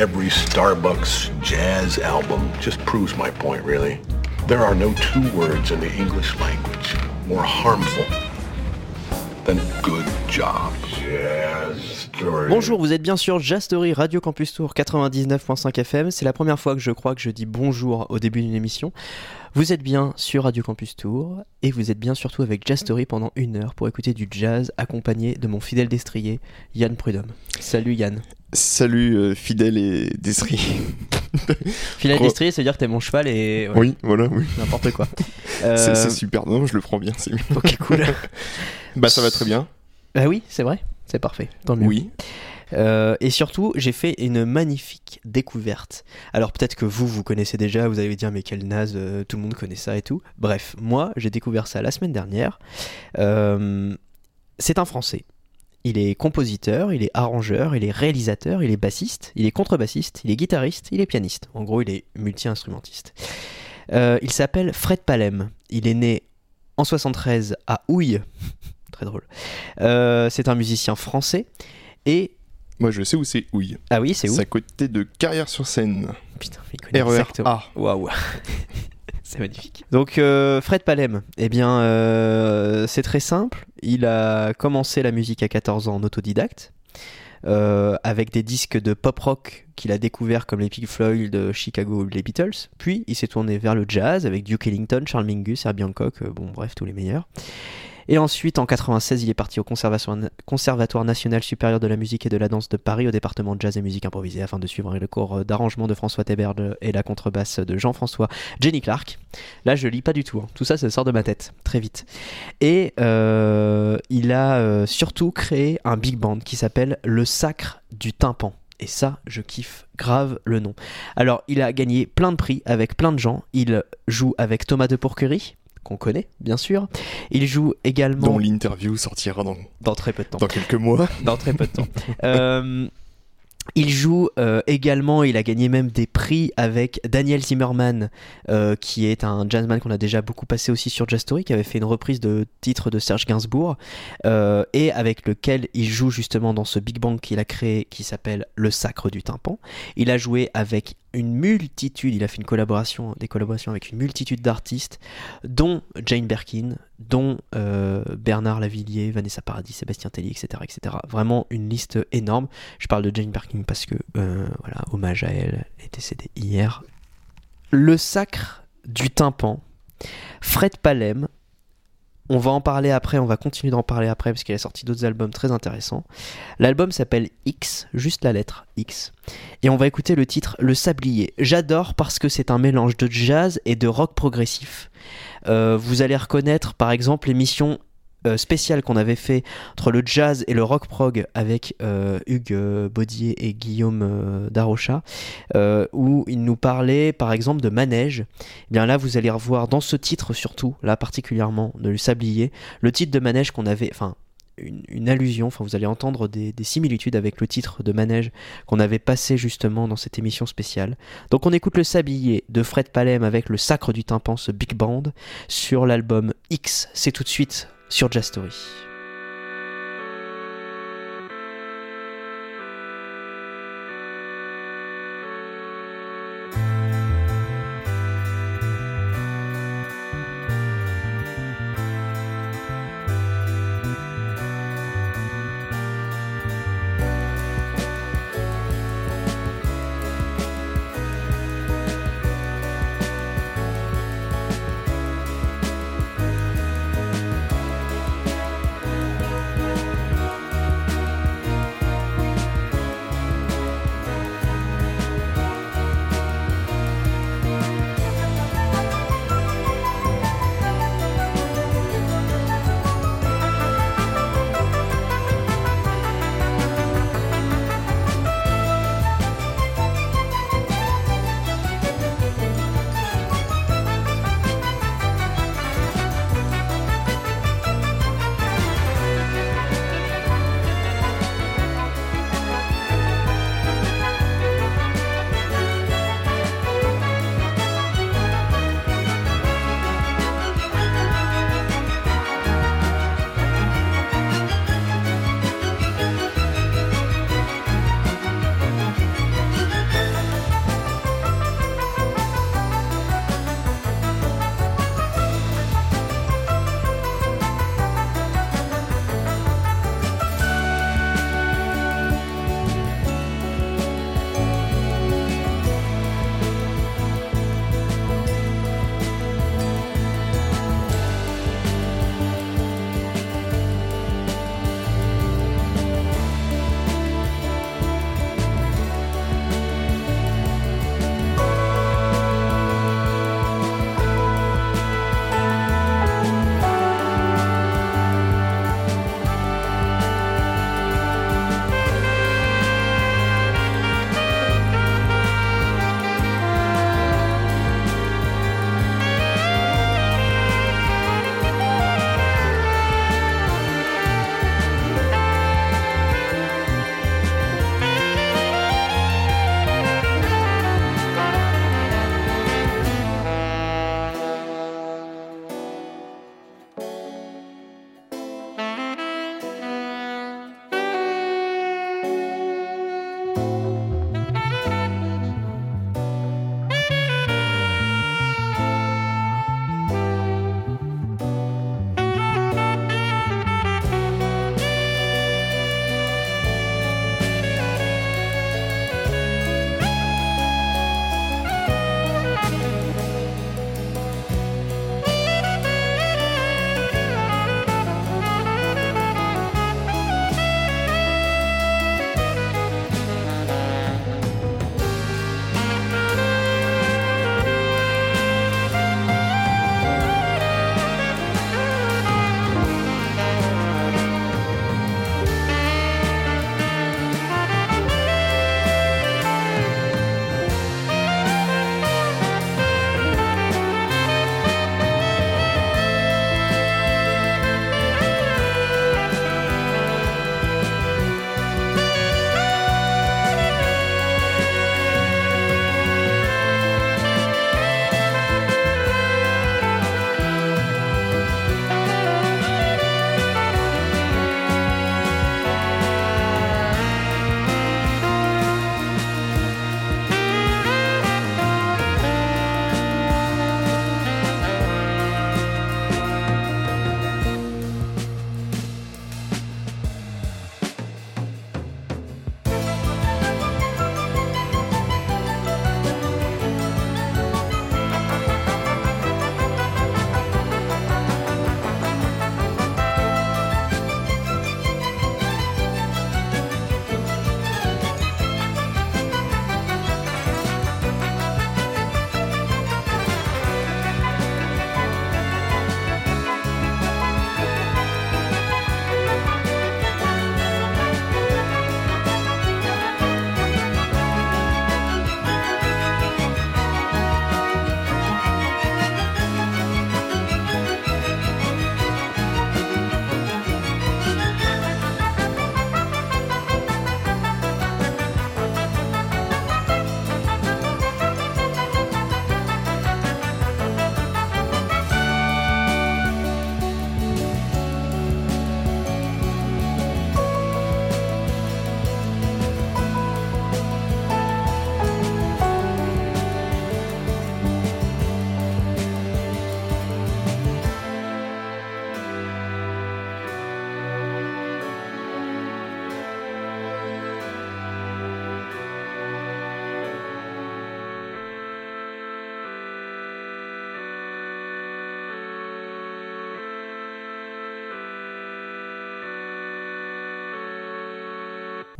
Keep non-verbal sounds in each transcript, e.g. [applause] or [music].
every Starbucks jazz album just proves my point, really. There are no two words in the English language more harmful than good job. Jazz. Bonjour, vous êtes bien sûr Jastory Radio Campus Tour 99.5 FM. C'est la première fois que je crois que je dis bonjour au début d'une émission. Vous êtes bien sur Radio Campus Tour et vous êtes bien surtout avec Jastory pendant une heure pour écouter du jazz accompagné de mon fidèle destrier Yann Prudhomme. Salut Yann. Salut euh, fidèle et destrier. [laughs] Fidèle Gros- destrier, c'est-à-dire que t'es mon cheval et ouais, Oui, voilà, oui. n'importe quoi. [laughs] C'est Euh, c'est super, non, je le prends bien, c'est. Ok, cool. [laughs] Bah ça va très bien. Ah oui, c'est vrai, c'est parfait. Tant mieux. Oui. Euh, et surtout, j'ai fait une magnifique découverte. Alors peut-être que vous, vous connaissez déjà, vous allez dire mais quel naze, euh, tout le monde connaît ça et tout. Bref, moi, j'ai découvert ça la semaine dernière. Euh, c'est un Français. Il est compositeur, il est arrangeur, il est réalisateur, il est bassiste, il est contrebassiste, il est guitariste, il est pianiste. En gros, il est multi-instrumentiste. Euh, il s'appelle Fred Palem. Il est né en 73 à Houille. [laughs] Très drôle. Euh, c'est un musicien français. Et Moi je sais où c'est Houille. ah oui, c'est où C'est à côté de Carrière-sur-Seine. Putain, il connaît RER exactement. A. Waouh. [laughs] c'est magnifique. Donc euh, Fred Palem, eh bien euh, c'est très simple. Il a commencé la musique à 14 ans en autodidacte. euh, avec des disques de pop rock qu'il a découvert comme les Pink Floyd, de Chicago ou les Beatles. Puis il s'est tourné vers le jazz avec Duke Ellington, Charles Mingus, Herbie Hancock, bon bref tous les meilleurs. Et ensuite, en 96, il est parti au Conservatoire, national supérieur de la musique et de la danse de Paris, au département de jazz et musique improvisée, afin de suivre le cours euh, d'arrangement de François Théberge et la contrebasse de Jean-François Jenny Clark. Là, je lis pas du tout. hein. Tout ça, ça sort de ma tête, très vite. Et euh, il a euh, surtout créé un big band qui s'appelle Le Sacre du Tympan. Et ça, je kiffe grave le nom. Alors, il a gagné plein de prix avec plein de gens. Il joue avec Thomas de Pourquerie, qu'on connaît, bien sûr. Il joue également Dont l'interview sortira dans, dans très peu de temps. dans quelques mois. [laughs] Dans très peu de temps. Euh, il joue euh, également, il a gagné même des prix avec Daniel Zimmerman, euh, qui est un jazzman qu'on a déjà beaucoup passé aussi sur Jazz Story, qui avait fait une reprise de titre de Serge Gainsbourg, euh, et avec lequel il joue justement dans ce big band qu'il a créé, qui s'appelle Le Sacre du Tympan. Il a joué avec une multitude, il a fait une collaboration, des collaborations avec une multitude d'artistes, dont Jane Birkin, dont euh, Bernard Lavillier, Vanessa Paradis, Sébastien Tellier, etc., etc. Vraiment une liste énorme. Je parle de Jane Birkin parce que, euh, voilà, hommage à elle, elle est décédée hier. Le sacre du tympan, Fred Palem. On va en parler après, on va continuer d'en parler après parce qu'il a sorti d'autres albums très intéressants. L'album s'appelle X, juste la lettre X. Et on va écouter le titre Le Sablier. J'adore parce que c'est un mélange de jazz et de rock progressif. Euh, vous allez reconnaître par exemple l'émission euh, spéciale qu'on avait fait entre le jazz et le rock prog avec euh, Hugues euh, Baudier et Guillaume euh, Darocha, où il nous parlait par exemple de manège. Eh bien là, vous allez revoir dans ce titre surtout, là particulièrement de Le Sablier, le titre de manège qu'on avait, enfin une, allusion, enfin vous allez entendre des, des similitudes avec le titre de manège qu'on avait passé justement dans cette émission spéciale. Donc on écoute le sablier de Fred Palem avec le sacre du tympan, ce big band, sur l'album X. C'est tout de suite sur Jazz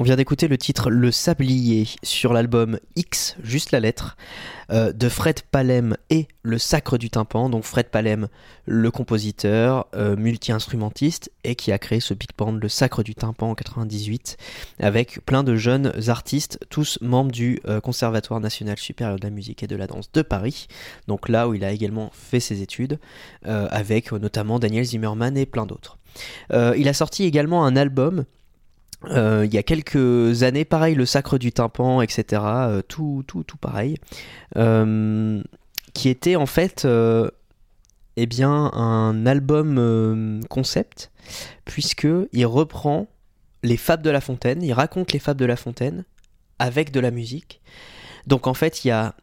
On vient d'écouter le titre Le Sablier sur l'album X, juste la lettre, euh, de Fred Palem et Le Sacre du Tympan. Donc Fred Palem, le compositeur, euh, multi-instrumentiste, et qui a créé ce big band Le Sacre du Tympan en 98, avec plein de jeunes artistes, tous membres du euh, Conservatoire national supérieur de la musique et de la danse de Paris. Donc là où il a également fait ses études, avec notamment Daniel Zimmerman et plein d'autres. Il a sorti également un album euh, il y a quelques années, pareil, le sacre du tympan, etc. euh, tout, tout, tout pareil. Euh, qui était en fait eh bien, un album concept, puisque il reprend les fables de La Fontaine, il raconte les fables de La Fontaine avec de la musique. Donc en fait, il y a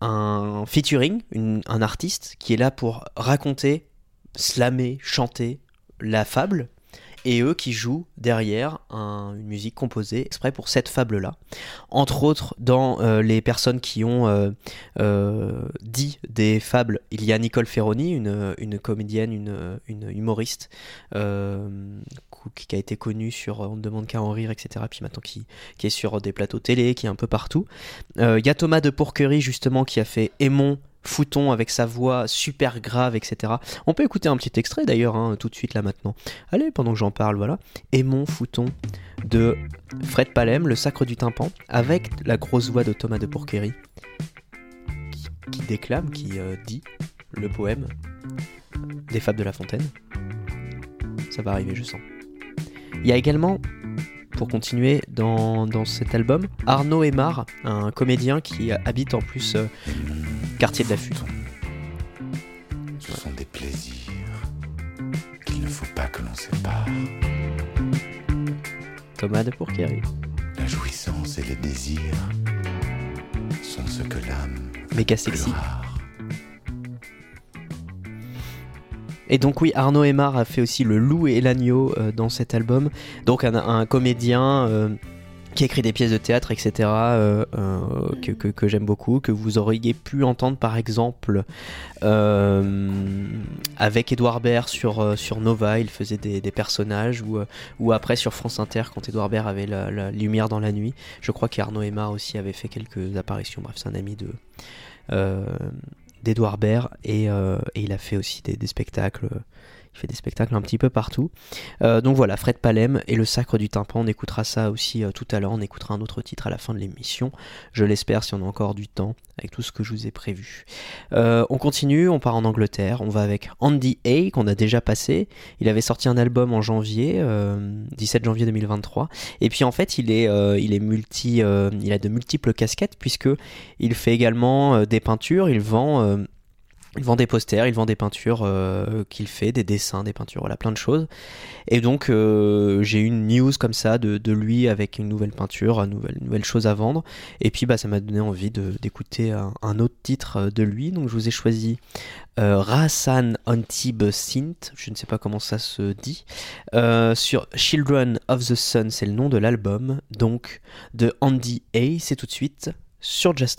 un featuring, un artiste qui est là pour raconter, slammer, chanter la fable, et eux qui jouent derrière un- une musique composée exprès pour cette fable-là. Entre autres, dans euh, les personnes qui ont euh, euh, dit des fables, il y a Nicole Ferroni, une, comédienne, une, humoriste, qui a été connue sur On ne demande qu'à en rire, etc. Puis maintenant qui, est sur des plateaux télé, qui est un peu partout. Il y a Thomas de Pourquerie, justement, qui a fait Aimon. Fouton avec sa voix super grave, etc. On peut écouter un petit extrait d'ailleurs, hein, tout de suite là maintenant. Allez, pendant que j'en parle, voilà. Aimon Fouton de Fred Palem, Le Sacre du Tympan, avec la grosse voix de Thomas de Pourquerie, qui, qui déclame, qui euh, dit le poème des Fables de La Fontaine. Ça va arriver, je sens. Il y a également, pour continuer dans, dans cet album, Arnaud Aymar, un comédien qui habite en plus euh, quartier de la Fute. Ce sont des plaisirs qu'il ne faut pas que l'on sépare. Thomas de Pourquerie. La jouissance et les désirs sont ce que l'âme Méga plus sexy. rare. Et donc oui, Arnaud Aymar a fait aussi Le Loup et l'Agneau euh, dans cet album. Donc un, comédien euh, qui écrit des pièces de théâtre, etc. euh, que, que- j'aime beaucoup, que vous auriez pu entendre par exemple avec Édouard Baird sur, sur Nova, il faisait des, personnages, ou, ou après sur France Inter quand Édouard Baird avait la, la lumière dans la nuit. Je crois qu'Arnaud Aymar aussi avait fait quelques apparitions, bref c'est un ami de... d'Edouard Baird et, euh, et il a fait aussi des spectacles. Fait des spectacles un petit peu partout. Euh, donc voilà, Fred Palem et le Sacre du Tympan. On écoutera ça aussi euh, tout à l'heure. On écoutera un autre titre à la fin de l'émission. Je l'espère si on a encore du temps avec tout ce que je vous ai prévu. Euh, on continue, on part en Angleterre. On va avec Andy A qu'on a déjà passé. Il avait sorti un album en janvier, euh, 17 janvier 2023. Et puis en fait, il est, il est multi, il a de multiples casquettes puisque il fait également des peintures. Il vend il vend des posters, il vend des peintures euh, qu'il fait, des dessins, des peintures, voilà, plein de choses. Et donc euh, j'ai eu une news comme ça de, lui avec une nouvelle peinture, une nouvelle, chose à vendre. Et puis bah, ça m'a donné envie d'écouter un, autre titre euh, de lui. Donc je vous ai choisi euh, Rasan Antibes Synth, je ne sais pas comment ça se dit, sur Children of the Sun, c'est le nom de l'album. Donc de Andy A, c'est tout de suite sur Jazz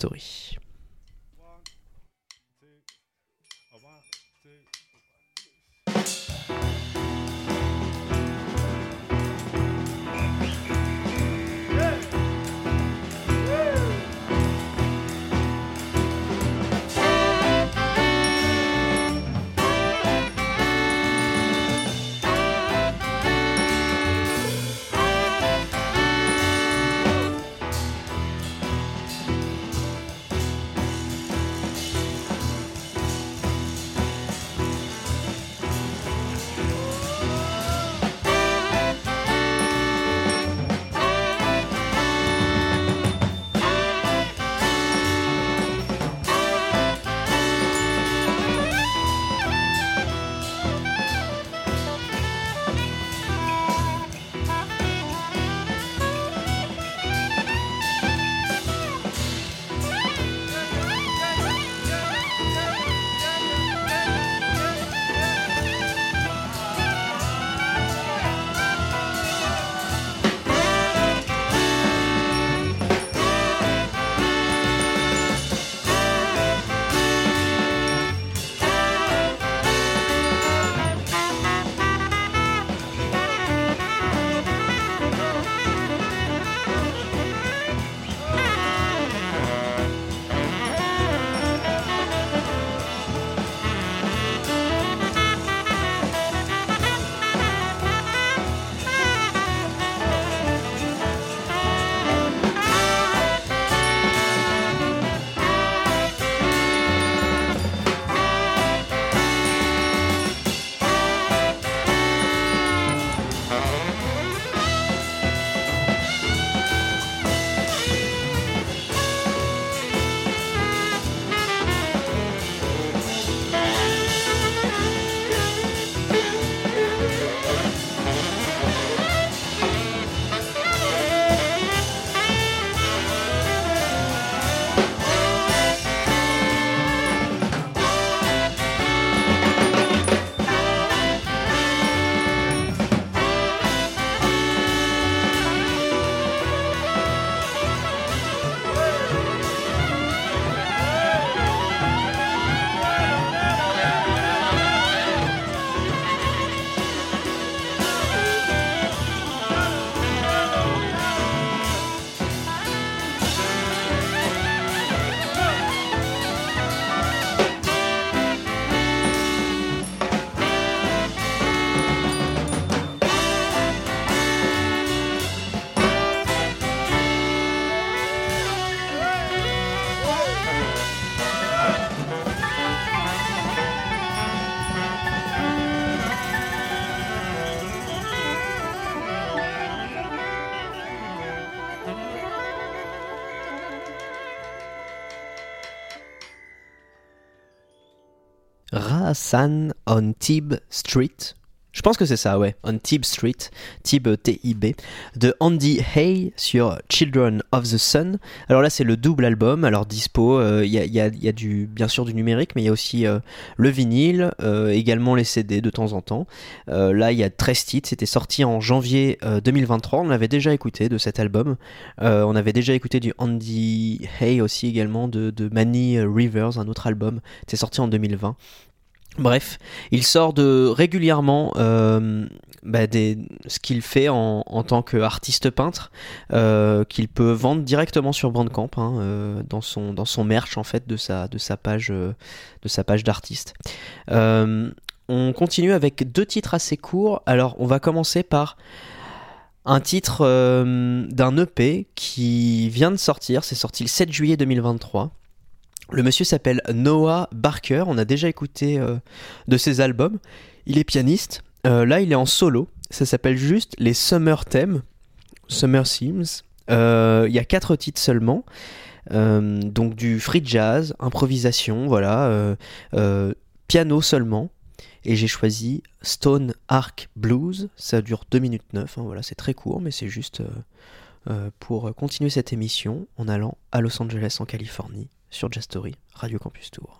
Rasan on Tib Street. Je pense que c'est ça, ouais. On Tib Street, Tib T-I-B, de Andy Hay sur Children of the Sun. Alors là, c'est le double album. Alors dispo, euh, il y, a, du, bien sûr du numérique, mais il y a aussi euh, le vinyle, euh, également les CD de temps en temps. Euh, là, il y a 13 titres. C'était sorti en janvier euh, 2023. On l'avait déjà écouté de cet album. Euh, on avait déjà écouté du Andy Hay aussi également de, de Manny Rivers, un autre album. C'est sorti en 2020. Bref, il sort de régulièrement euh, bah, ce qu'il fait en, tant qu'artiste peintre, euh, qu'il peut vendre directement sur Bandcamp, hein, euh, dans son merch en fait de sa page de sa page d'artiste. On continue avec deux titres assez courts. Alors, on va commencer par un titre d'un EP qui vient de sortir. C'est sorti le 7 juillet 2023. Le monsieur s'appelle Noah Barker. On a déjà écouté euh, de ses albums. Il est pianiste. Euh, là, il est en solo. Ça s'appelle juste les Summer Themes, Summer Themes. Euh, Il y a quatre titres seulement. Donc du free jazz, improvisation, voilà, piano seulement. Et j'ai choisi Stone Arc Blues. Ça dure 2 minutes 9. hein, voilà, c'est très court, mais c'est juste pour continuer cette émission en allant à Los Angeles en Californie sur Jazz Story, Radio Campus Tour.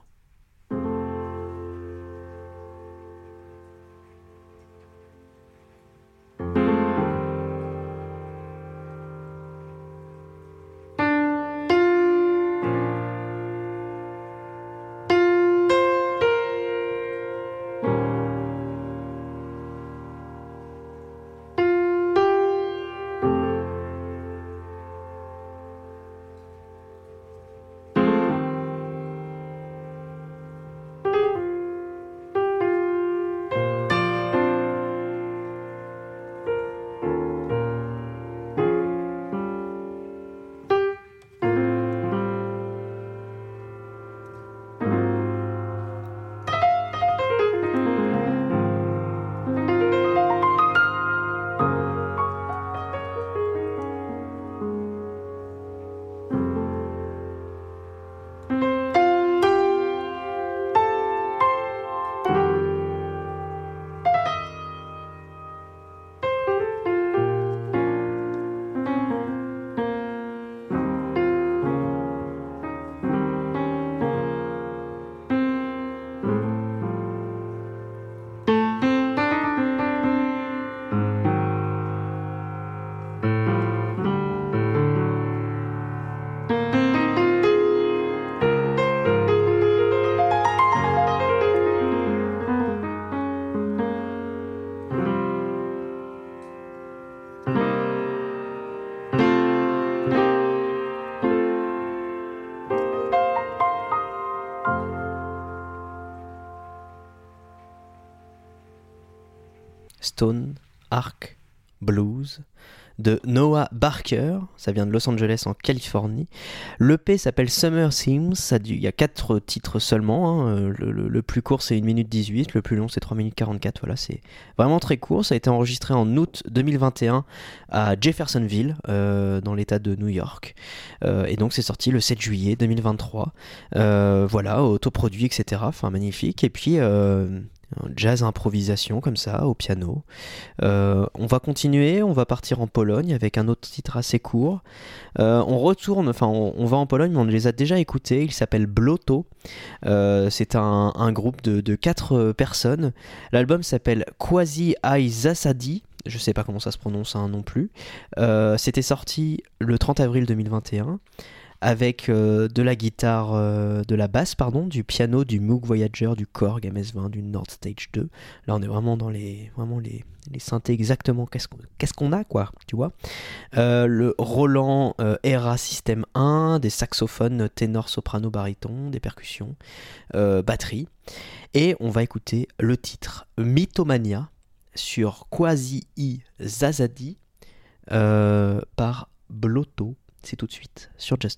Stone Arc Blues de Noah Barker, ça vient de Los Angeles en Californie. L'EP s'appelle Summer du- il y a 4 titres seulement, hein. Euh, le plus court c'est 1 minute 18, le plus long c'est 3 minutes 44, voilà c'est vraiment très court, ça a été enregistré en août 2021 à Jeffersonville, euh, dans l'état de New York, Euh, et donc c'est sorti le 7 juillet 2023, Euh, voilà, autoproduit etc, enfin magnifique, et puis... jazz improvisation comme ça au piano. Euh, on va continuer, on va partir en Pologne avec un autre titre assez court. Euh, on retourne, on, va en Pologne, mais on les a déjà écoutés. Il s'appelle Bloto. Euh, c'est un, groupe de, quatre personnes. L'album s'appelle Quasi Ai Zasadi. Je sais pas comment ça se prononce hein, non plus. C'était sorti le 30 avril 2021 avec euh, de la guitare, euh, de la basse, pardon, du piano, du Moog Voyager, du Korg MS-20, du Nord Stage 2. Là, on est vraiment dans les, vraiment les, les synthés exactement. Qu'est-ce qu'on a, quoi, tu vois Euh, Le Roland Era System 1, des saxophones ténor, soprano, baryton, des percussions, batterie. Et on va écouter le titre Mythomania sur Quasi I Zazadi par Blotto. C'est tout de suite sur Jazz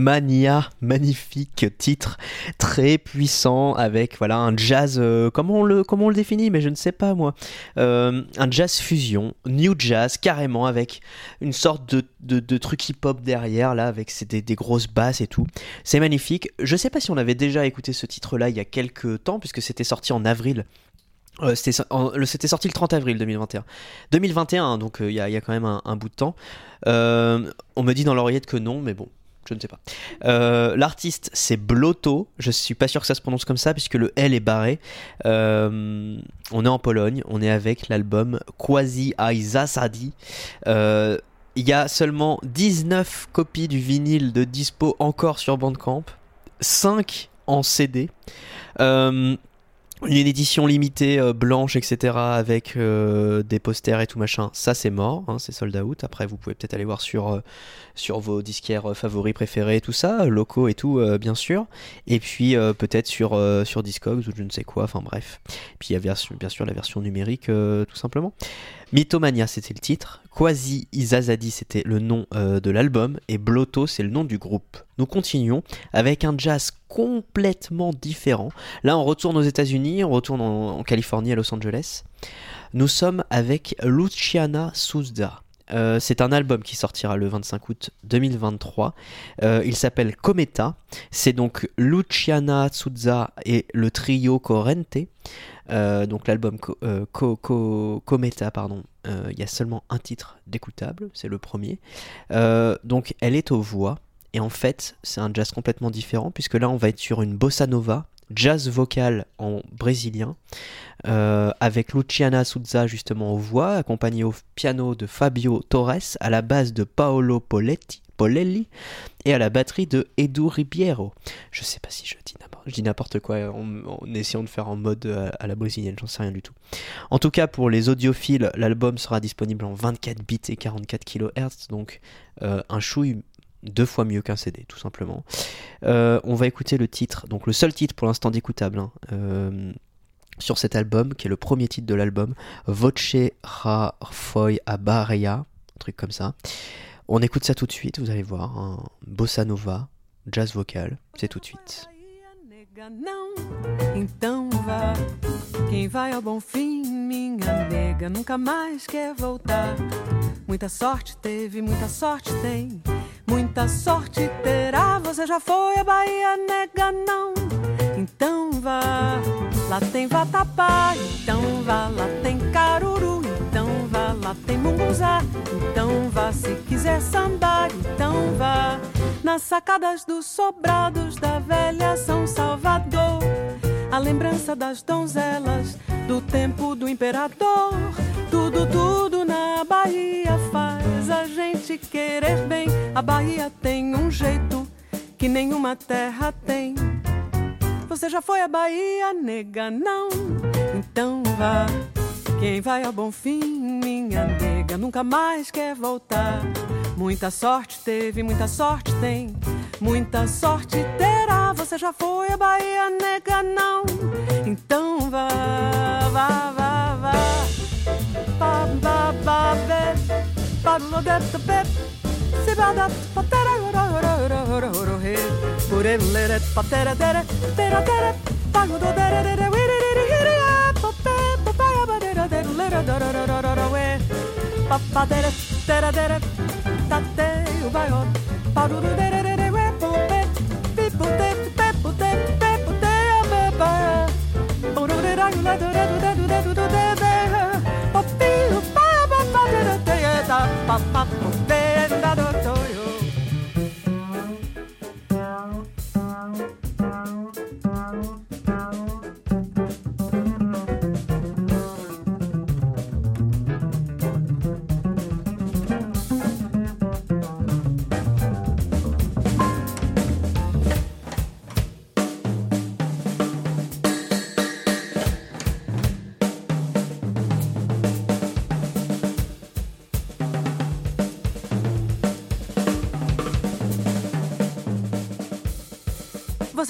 Mythomania, magnifique titre, très puissant avec voilà un jazz, euh, comment on le comment le définit, mais je ne sais pas moi, Euh, un jazz fusion, new jazz carrément avec une sorte de, de, truc hip hop derrière là avec des, des grosses basses et tout. C'est magnifique. Je sais pas si on avait déjà écouté ce titre là il y a quelques temps puisque c'était sorti en avril. Euh, c'était sorti le 30 avril 2021. 2021, donc il y, a, quand même un, bout de temps. On me dit dans l'oreillette que non, mais bon, je ne sais pas. Euh, L'artiste, c'est Bloto. Je suis pas sûr que ça se prononce comme ça, puisque le L est barré. Euh, on est en Pologne, on est avec l'album Quasi Aizasadi. Euh, Il y a seulement 19 copies du vinyle de dispo encore sur Bandcamp, 5 en CD. Euh, une édition limitée euh, blanche, etc., avec euh, des posters et tout machin, ça c'est mort, hein, c'est sold out. Après, vous pouvez peut-être aller voir sur, euh, sur vos disquaires euh, favoris préférés, tout ça, locaux et tout, euh, bien sûr. Et puis euh, peut-être sur, sur Discogs ou je ne sais quoi, enfin bref. Puis il y a bien sûr la version numérique, tout simplement. Mythomania, c'était le titre. Quasi Izazadi, c'était le nom euh, de l'album. Et Blotto, c'est le nom du groupe. Nous continuons avec un jazz complètement différent. Là, on retourne aux États-Unis, on retourne en, Californie, à Los Angeles. Nous sommes avec Luciana Souza. Euh, c'est un album qui sortira le 25 août 2023. Euh, il s'appelle Cometa. C'est donc Luciana Souza et le trio Corrente. Euh, donc l'album euh, Co- Co- Cometa, pardon. Euh, Il y a seulement un titre d'écoutable, c'est le premier. Donc elle est aux voix. Et en fait, c'est un jazz complètement différent, puisque là, on va être sur une bossa nova, jazz vocal en brésilien, avec Luciana Souza justement aux voix, accompagné au piano de Fabio Torres, à la basse de Paolo Poletti, Et à la batterie de Edu Ribeiro. Je sais pas si je dis n'importe, quoi en, essayant de faire en mode euh, à la brésilienne, j'en sais rien du tout. En tout cas, pour les audiophiles, l'album sera disponible en 24 bits et 44 kHz, donc euh, un chouille deux fois mieux qu'un CD, tout simplement. Euh, on va écouter le titre, donc le seul titre pour l'instant d'écoutable hein, sur cet album, qui est le premier titre de l'album, Voce Ra Foi Abaria, un truc comme ça. On écoute ça tout de suite, vous allez voir, un bossa nova, jazz vocal, c'est tout de suite. Não, então vá. Quem vai ao bom fim, minha nega, nunca mais quer voltar. Muita sorte teve, muita sorte tem, muita sorte terá. Você já foi à Bahia, nega, não, então vá. Lá tem vatapá, então vá. Lá tem caruru, Lá tem munguzá, então vá. Se quiser sambar, então vá. Nas sacadas dos sobrados da velha São Salvador. A lembrança das donzelas do tempo do imperador. Tudo, tudo na Bahia faz a gente querer bem. A Bahia tem um jeito que nenhuma terra tem. Você já foi à Bahia, nega? Não? Então vá. Quem vai ao bom fim, minha nega, nunca mais quer voltar. Muita sorte teve, muita sorte tem, muita sorte terá. Você já foi à Bahia, nega? Não? Então vá, vá, vá, vá. Ba, ba, ba, be, ba, de, de, be. Se ba, da, pa, tera, ro, ro, ro, ro, ro, he. Ure, le, re, pa, tera, tere, tera, tere, pa, lo, do, Da da da da da da da da da we pa pa da da da da da da. ta te u ba yo pa ru ru de re re re we po pe pi po te pe po te pe po te a me pa da da de ra yu la do ra do da do da do do de de pa pi u pa pa pa de re te ye ta pa pa po te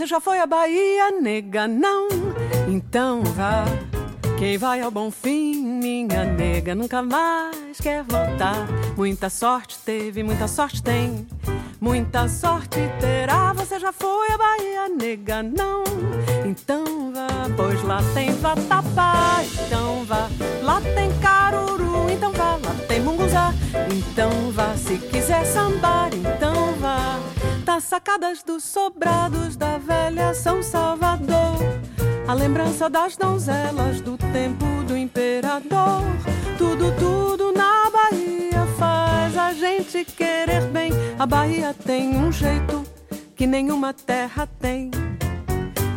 Você já foi à Bahia, nega? Não? Então vá. Quem vai ao bom fim, minha nega, nunca mais quer voltar. Muita sorte teve, muita sorte tem, muita sorte terá. Você já foi à Bahia, nega? Não? Então vá, pois lá tem vatapá. Então vá, lá tem caruru. Então vá, lá tem munguzá. Então vá, se quiser sambar. Então vá, tá sacadas dos sobrados da velha São Salvador. A lembrança das donzelas do tempo do imperador. Tudo, tudo na Bahia faz a gente querer bem. A Bahia tem um jeito que nenhuma terra tem.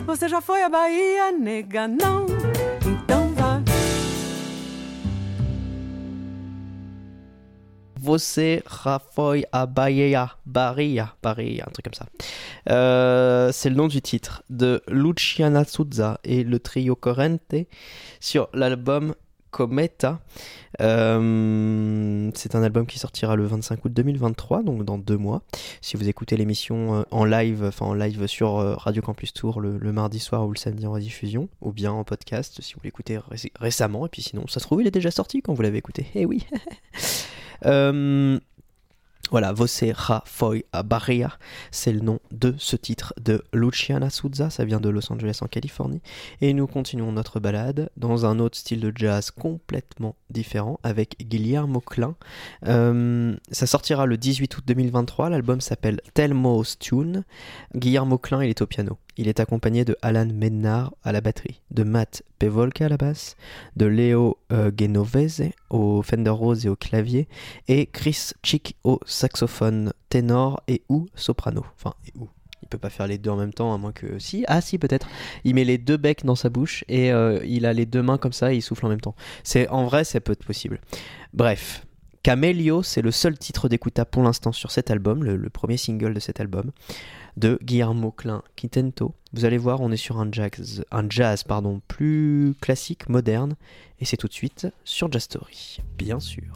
Você já foi à Bahia, nega? Não? Você à Bahia, Bahia, Bahia, un truc comme ça. Euh, c'est le nom du titre de Luciana Souza et le trio Corrente sur l'album Cometa. Euh, c'est un album qui sortira le 25 août 2023, donc dans deux mois. Si vous écoutez l'émission euh, en live, enfin en live sur Radio Campus Tour le, mardi soir ou le samedi en rediffusion, ou bien en podcast si vous l'écoutez ré- récemment, et puis sinon, ça se trouve, il est déjà sorti quand vous l'avez écouté. Eh oui! [laughs] Euh, voilà, Você Ra Foi a Bahia, c'est le nom de ce titre de Luciana Souza, ça vient de Los Angeles en Californie. Et nous continuons notre balade dans un autre style de jazz complètement différent avec Guillermo Klein. Euh, ça sortira le 18 août 2023, l'album s'appelle Telmo's Tune. Guillermo Klein, il est au piano. Il est accompagné de Alan Mednar à la batterie, de Matt Pevolka à la basse, de Leo euh, Genovese au Fender Rose et au clavier, et Chris Chick au saxophone ténor et ou soprano. Enfin, et ou. Il peut pas faire les deux en même temps, à moins que. Si, ah si, peut-être. Il met les deux becs dans sa bouche et euh, il a les deux mains comme ça et il souffle en même temps. C'est En vrai, ça peut être possible. Bref. Camelio, c'est le seul titre d'écoutable pour l'instant sur cet album, le premier single de cet album, de Guillermo Klein Quintento. Vous allez voir, on est sur un jazz, un jazz pardon, plus classique, moderne, et c'est tout de suite sur Jazz Story, bien sûr.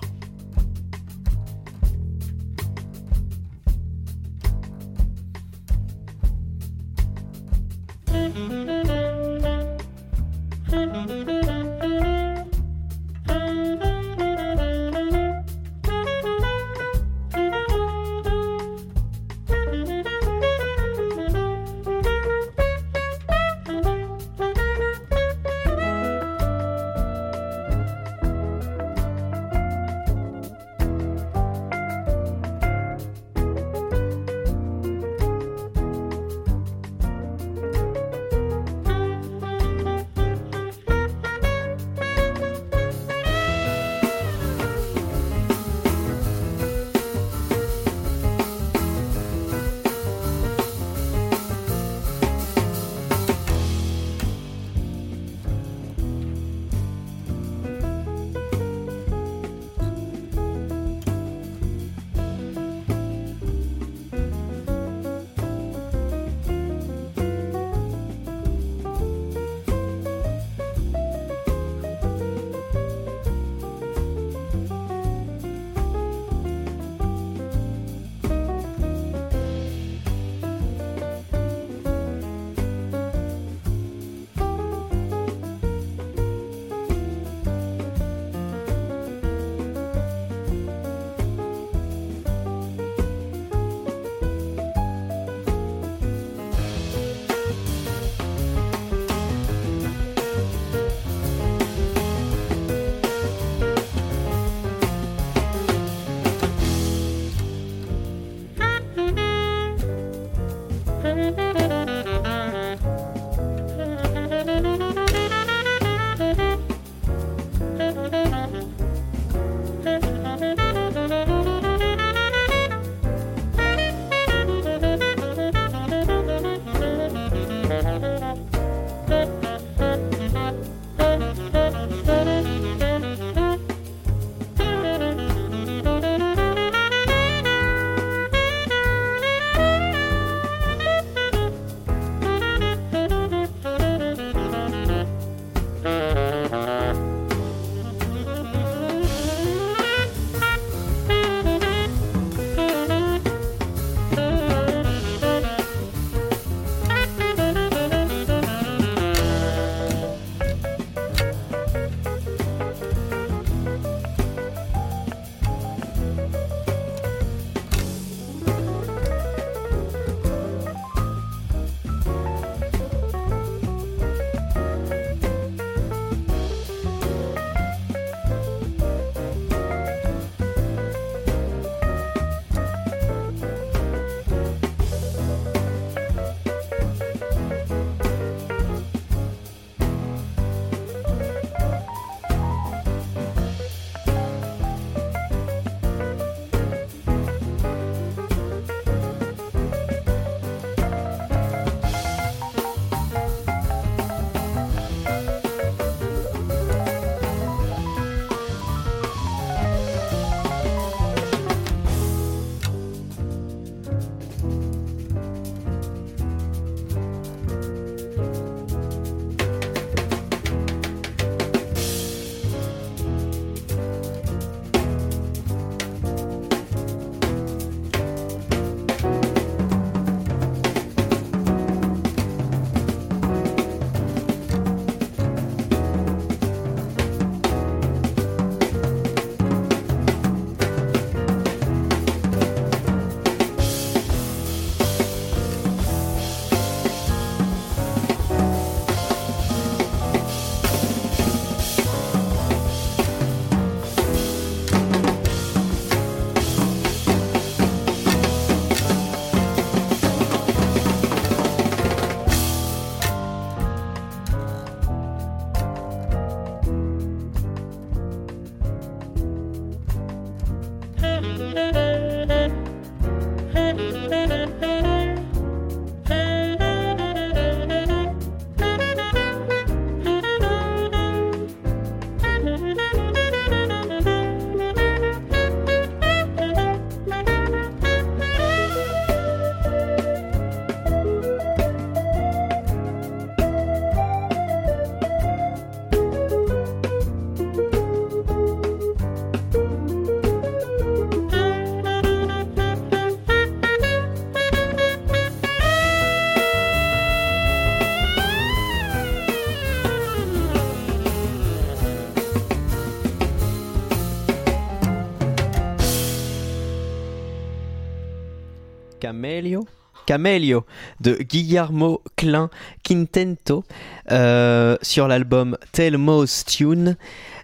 Camelio de Guillermo Klein Quintento euh, sur l'album Telmo's Tune.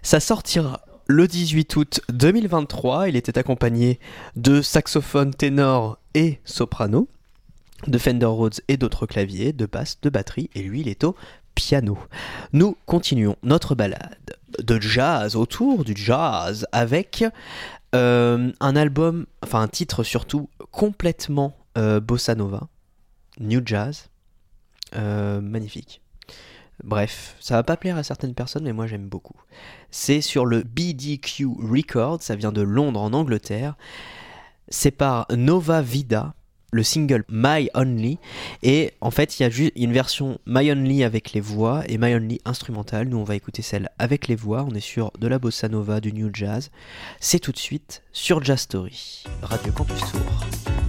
Ça sortira le 18 août 2023. Il était accompagné de saxophone ténor et soprano, de Fender Rhodes et d'autres claviers, de basse, de batterie, et lui il est au piano. Nous continuons notre balade de jazz autour du jazz avec euh, un album, enfin un titre surtout complètement euh, bossa nova, new jazz, euh, magnifique. Bref, ça va pas plaire à certaines personnes, mais moi j'aime beaucoup. C'est sur le BDQ Records, ça vient de Londres en Angleterre. C'est par Nova Vida, le single My Only. Et en fait, il y a juste une version My Only avec les voix et My Only instrumentale. Nous, on va écouter celle avec les voix. On est sur de la bossa nova, du new jazz. C'est tout de suite sur Jazz Story, Radio Campus Tour.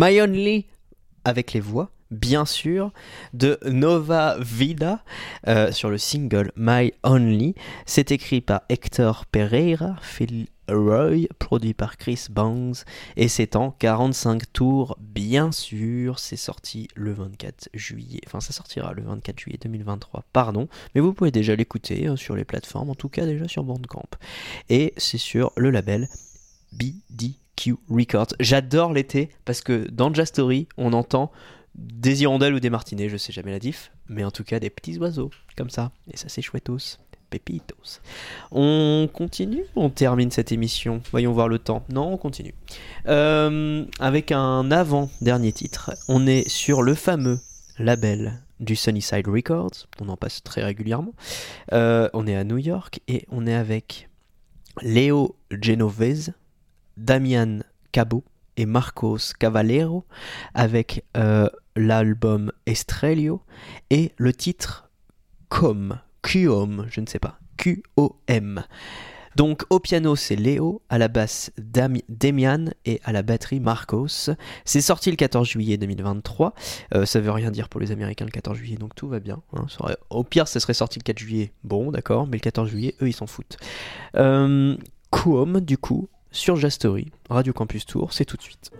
My Only avec les voix, bien sûr, de Nova Vida euh, sur le single My Only. C'est écrit par Hector Pereira, Phil Roy, produit par Chris Bangs, et c'est en 45 tours, bien sûr. C'est sorti le 24 juillet, enfin ça sortira le 24 juillet 2023, pardon, mais vous pouvez déjà l'écouter euh, sur les plateformes, en tout cas déjà sur Bandcamp. Et c'est sur le label BDQ Records. J'adore l'été parce que dans Jazz Story, on entend des hirondelles ou des martinets, je sais jamais la diff, mais en tout cas des petits oiseaux comme ça, et ça c'est chouettos. Pepitos. On continue on termine cette émission? Voyons voir le temps. Non, on continue. Euh, avec un avant-dernier titre. On est sur le fameux label du Sunnyside Records. On en passe très régulièrement. Euh, on est à New York et on est avec Léo Genovese, Damian Cabo et Marcos Cavallero avec euh, l'album Estrelio et le titre Com, QOM, je ne sais pas, QOM. Donc au piano c'est Léo, à la basse Dami- et à la batterie Marcos. C'est sorti le 14 juillet 2023. Euh, ça veut rien dire pour les Américains le 14 juillet, donc tout va bien. hein. Au pire, ça serait sorti le 4 juillet. Bon, d'accord, mais le 14 juillet, eux, ils s'en foutent. Euh, Quom, du coup, sur Jastory, Radio Campus Tour, c'est tout de suite.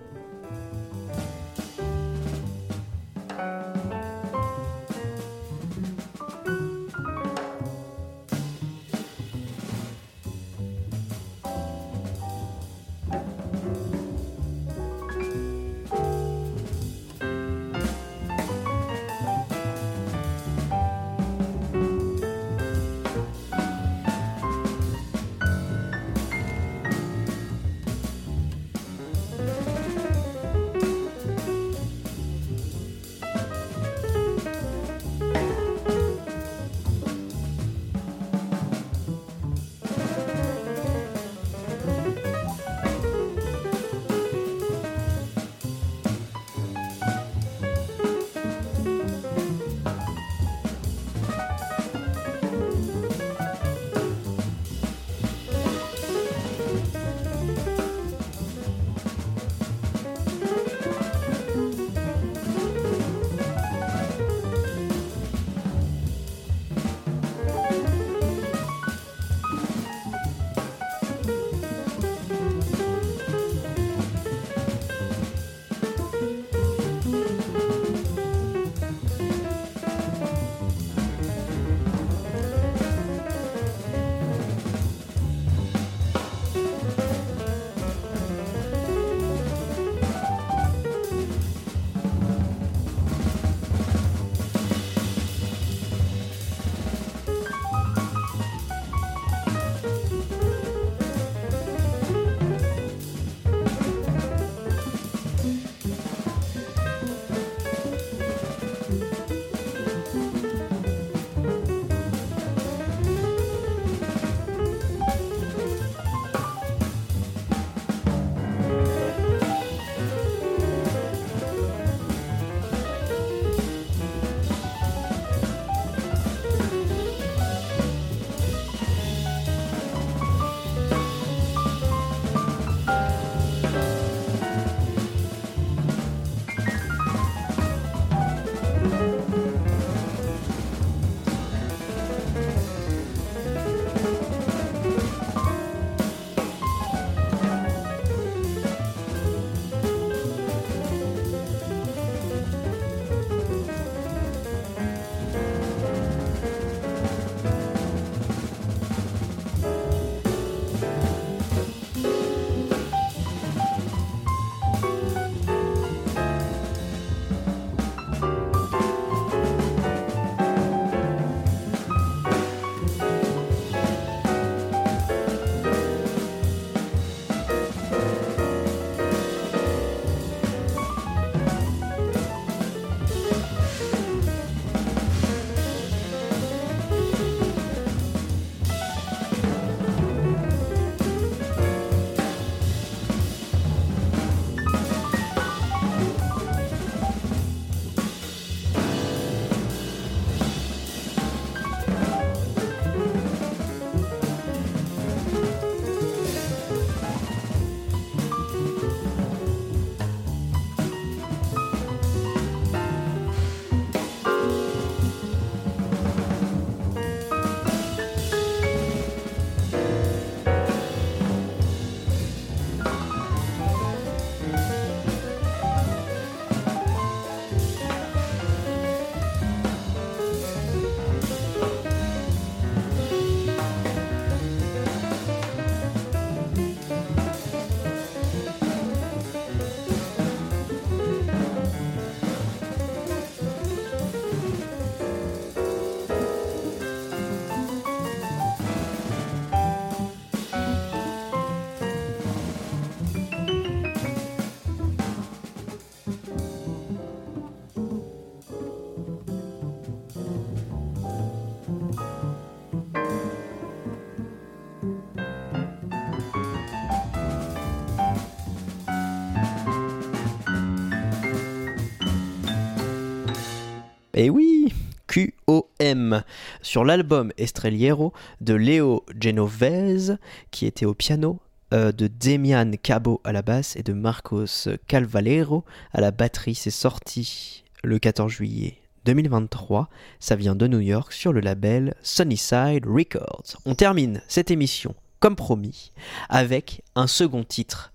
Et oui, QOM, sur l'album Estrelliero de Leo Genovese, qui était au piano, euh, de Demian Cabo à la basse et de Marcos Calvalero à la batterie. C'est sorti le 14 juillet 2023. Ça vient de New York sur le label Sunnyside Records. On termine cette émission, comme promis, avec un second titre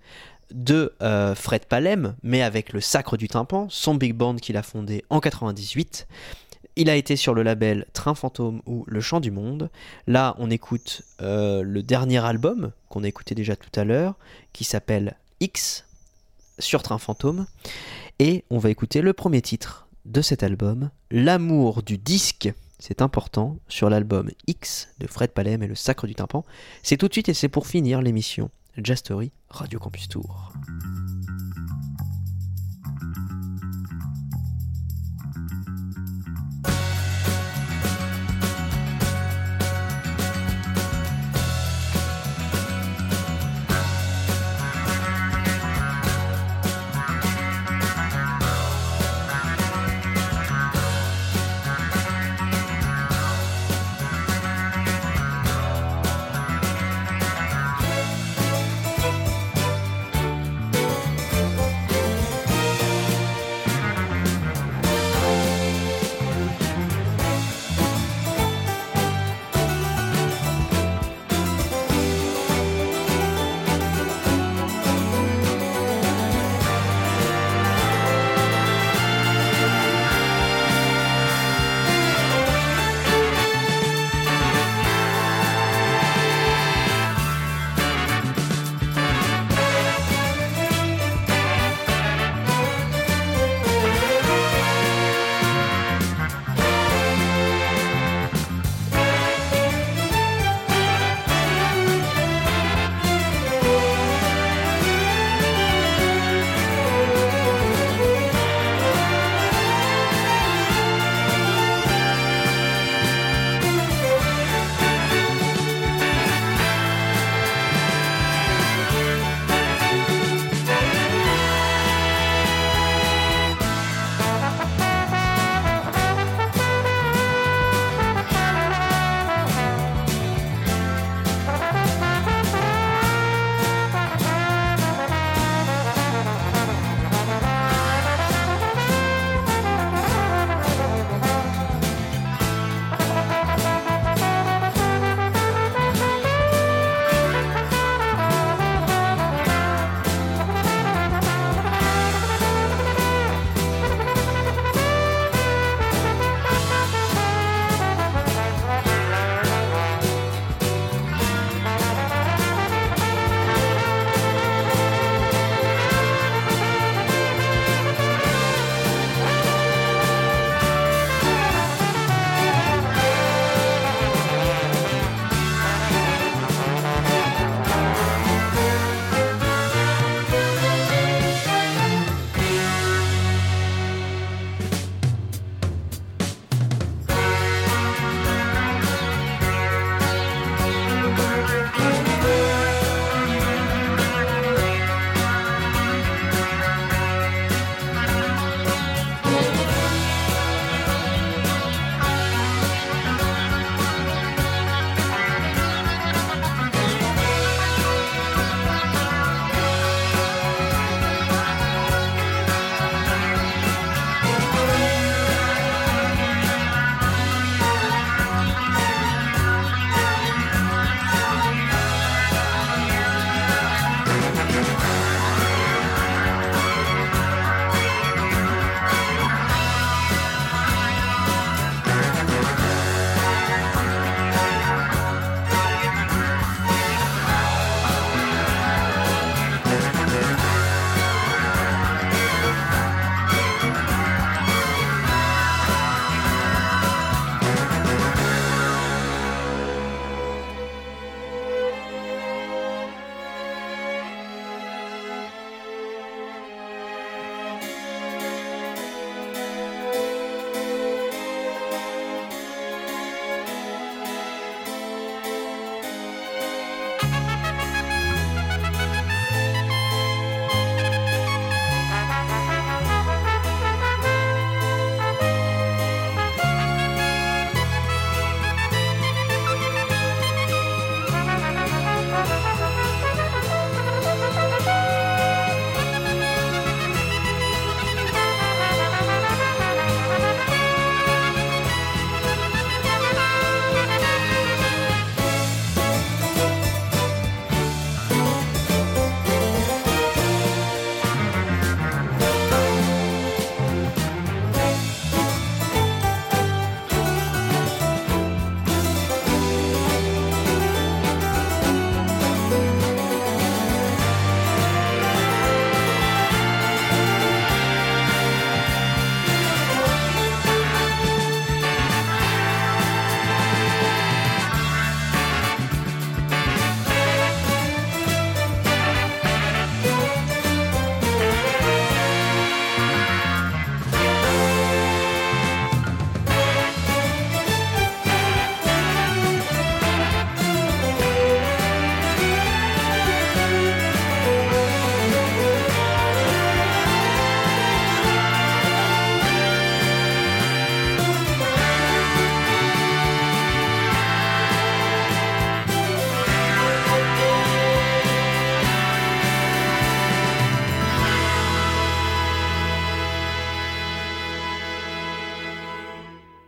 de euh, Fred Palem, mais avec le Sacre du Tympan, son big band qu'il a fondé en 98. Il a été sur le label Train Fantôme ou Le Chant du Monde. Là, on écoute euh, le dernier album qu'on a écouté déjà tout à l'heure, qui s'appelle X sur Train Fantôme. Et on va écouter le premier titre de cet album, L'amour du disque. C'est important sur l'album X de Fred Palem et le Sacre du Tympan. C'est tout de suite et c'est pour finir l'émission Jazz Story Radio Campus Tour.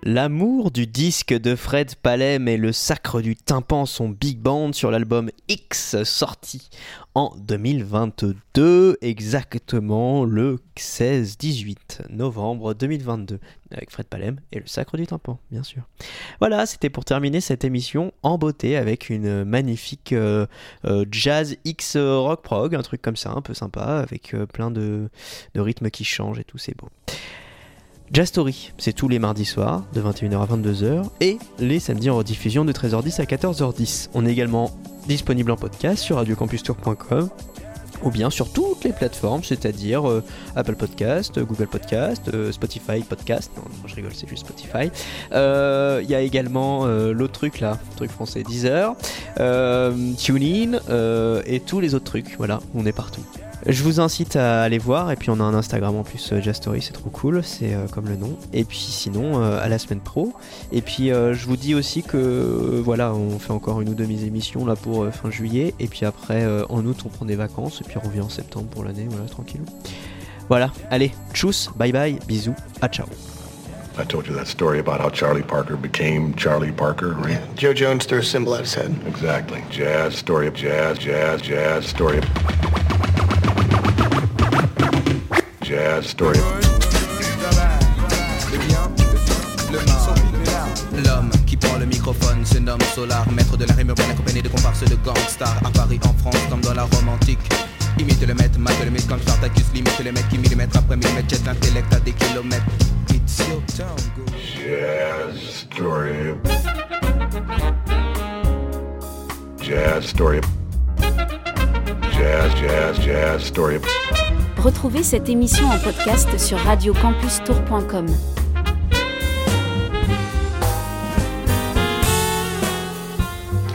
L'amour du disque de Fred Palem et le sacre du tympan sont big band sur l'album X sorti en 2022, exactement le 16-18 novembre 2022, avec Fred Palem et le sacre du tympan, bien sûr. Voilà, c'était pour terminer cette émission en beauté avec une magnifique euh, euh, jazz X rock prog, un truc comme ça, un peu sympa, avec euh, plein de, de rythmes qui changent et tout, c'est beau. Jazz Story, c'est tous les mardis soirs de 21h à 22h et les samedis en rediffusion de 13h10 à 14h10. On est également disponible en podcast sur radiocampustour.com ou bien sur toutes les plateformes, c'est-à-dire euh, Apple Podcast, Google Podcast, euh, Spotify Podcast. Non, non, je rigole, c'est juste Spotify. Euh, Il y a également l'autre truc là, truc français, Deezer, TuneIn et tous les autres trucs. Voilà, on est partout. Je vous incite à aller voir et puis on a un Instagram en plus euh, Jazz Story, c'est trop cool, c'est euh, comme le nom. Et puis sinon euh, à la semaine pro. Et puis euh, je vous dis aussi que euh, voilà, on fait encore une ou deux émissions là pour euh, fin juillet et puis après euh, en août on prend des vacances et puis on revient en septembre pour l'année, voilà tranquille. Voilà, allez, tchuss, bye bye, bisous, à ciao. I told you that story about how Charlie Parker became Charlie Parker, right? Joe Jones threw a symbol at his head. Exactly. Jazz, story of jazz, jazz, jazz, story of... Jazz, story. L'homme qui prend le microphone se nomme Solar, maître de la rime urbaine accompagné de comparses de gangsters à Paris, en France, comme dans la Rome antique. Imite le maître, mate le mythe comme Spartacus, limite le mec qui millimètre après millimètre jette l'intellect à des kilomètres. It's your town, go. Jazz, story. Jazz, story. Jazz, jazz, jazz, story. Retrouvez cette émission en podcast sur radiocampustour.com.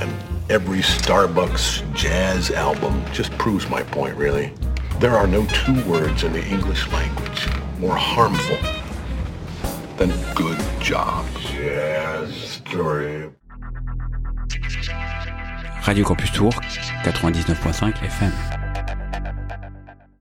And every Starbucks jazz album just proves my point, really. There are no two words in the English language more harmful than good job. Jazz story. Radio Campus Tour, 99.5 FM.